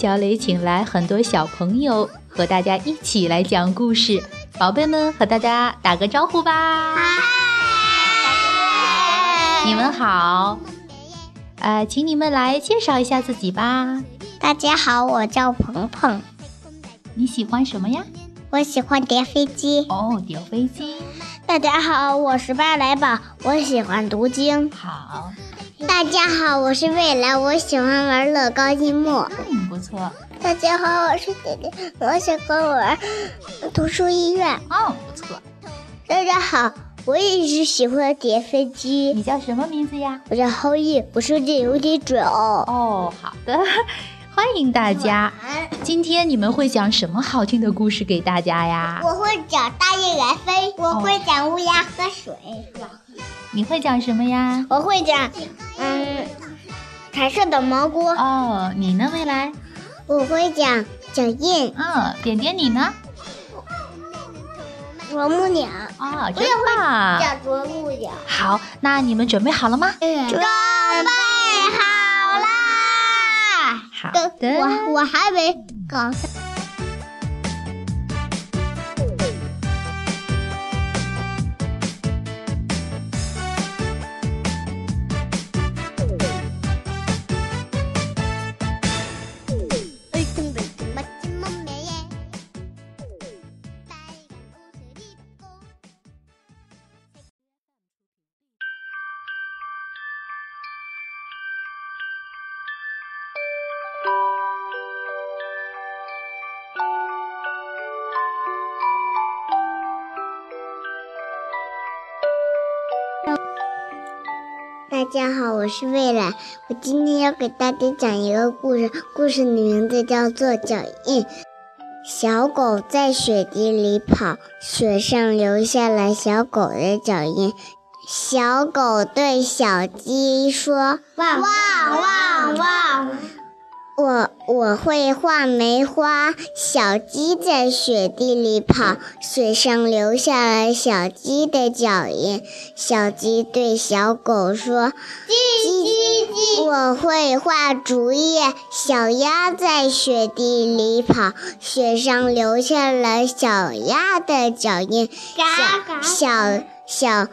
小磊请来很多小朋友和大家一起来讲故事，宝贝们和大家打个招呼吧。你们好。呃，请你们来介绍一下自己吧。大家好，我叫鹏鹏。你喜欢什么呀？我喜欢叠飞机。哦，叠飞机。大家好，我是巴来宝，我喜欢读经。好。大家好，我是未来，我喜欢玩乐高积木。嗯，不错。大家好，我是姐姐，我喜欢玩图书医院。哦，不错。大家好。我也是喜欢叠飞机。你叫什么名字呀？我叫后羿，我说的有点准哦。哦，好的，欢迎大家。今天你们会讲什么好听的故事给大家呀？我会讲大雁来飞，我会讲乌鸦喝水。你会讲什么呀？我会讲，嗯，彩色的蘑菇。哦，你呢，未来？我会讲脚印。嗯，点点你呢？啄木鸟啊，真棒！叫啄木鸟。好，那你们准备好了吗？准备我我还没搞。大家好，我是未来。我今天要给大家讲一个故事，故事的名字叫做《脚印》。小狗在雪地里跑，雪上留下了小狗的脚印。小狗对小鸡说：“汪汪汪汪。”我我会画梅花，小鸡在雪地里跑，雪上留下了小鸡的脚印。小鸡对小狗说：“叽叽叽。”我会画竹叶，小鸭在雪地里跑，雪上留下了小鸭的脚印。小小小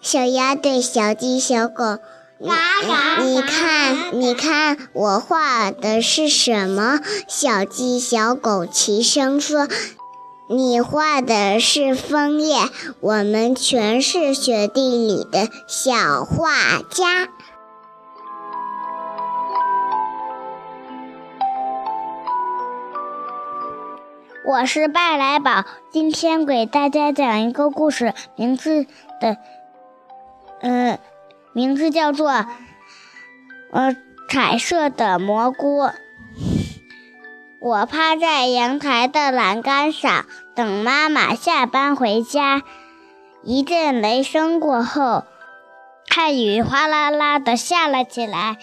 小鸭对小鸡、小狗。你看，你看，我画的是什么？小鸡、小狗齐声说：“你画的是枫叶。”我们全是雪地里的小画家。我是拜来宝，今天给大家讲一个故事，名字的，嗯。名字叫做“呃彩色的蘑菇”。我趴在阳台的栏杆上，等妈妈下班回家。一阵雷声过后，看雨哗啦啦的下了起来。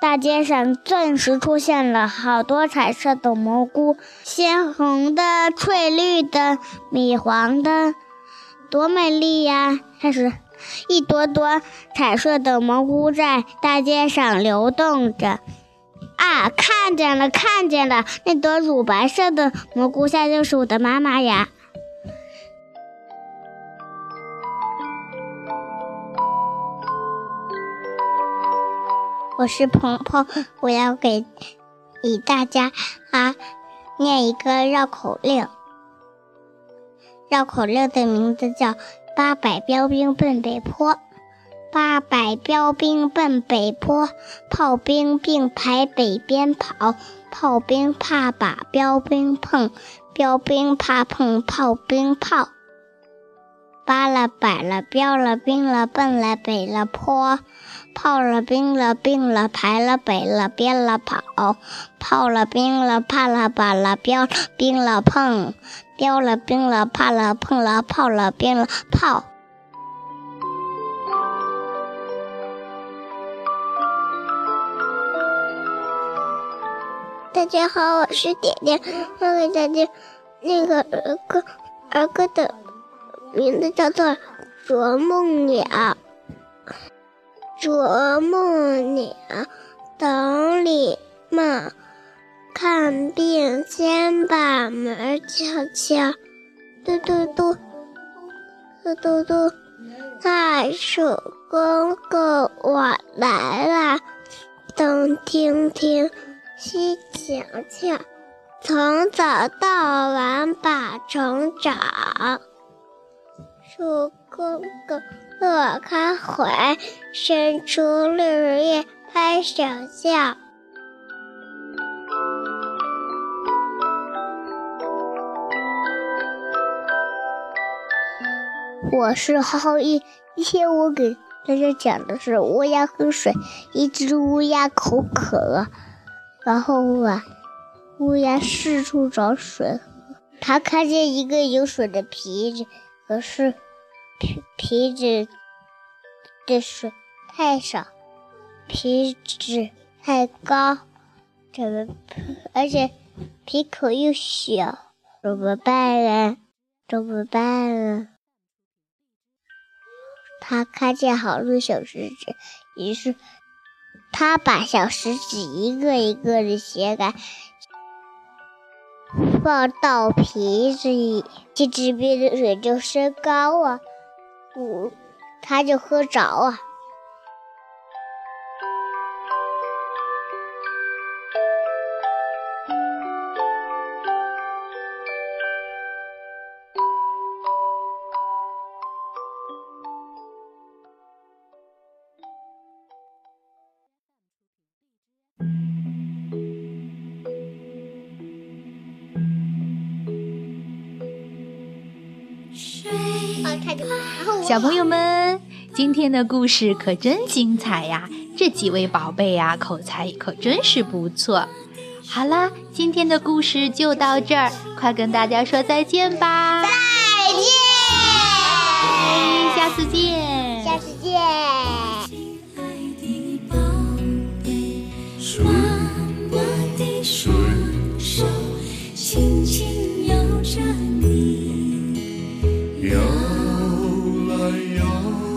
大街上顿时出现了好多彩色的蘑菇，鲜红的、翠绿的、米黄的，多美丽呀！开始。一朵朵彩色的蘑菇在大街上流动着。啊，看见了，看见了！那朵乳白色的蘑菇下就是我的妈妈呀。我是鹏鹏，我要给给大家啊念一个绕口令。绕口令的名字叫。八百标兵奔北坡，八百标兵奔北坡，炮兵并排北边跑，炮兵怕把标兵碰，标兵怕碰炮兵炮。八了百了标了兵了奔了北了坡，炮了兵了并了排了北了边了跑，炮了兵了怕了把了标兵了碰，标了兵了怕了碰了炮了兵了炮。大家好，我是点点，我给大家那个儿歌，儿歌的名字叫做《啄木鸟》。啄木鸟，等礼貌，看病先把门敲敲，嘟嘟嘟，嘟嘟嘟，袋鼠公公我来啦，东听听。西瞧瞧，从早到晚把虫找。树公公乐开怀，伸出绿叶拍手笑。我是浩一，今天我给大家讲的是乌鸦喝水。一只乌鸦口渴了。然后啊，乌鸦四处找水喝。它看见一个有水的瓶子，可是瓶瓶子的水太少，瓶子太高，怎么？而且瓶口又小，怎么办呢？怎么办呢？他看见好多小石子，于是。他把小石子一个一个的掀开，放到瓶子里，这只边的水就升高了，嗯，他就喝着了。小朋友们，今天的故事可真精彩呀！这几位宝贝呀，口才可真是不错。好啦，今天的故事就到这儿，快跟大家说再见吧。还有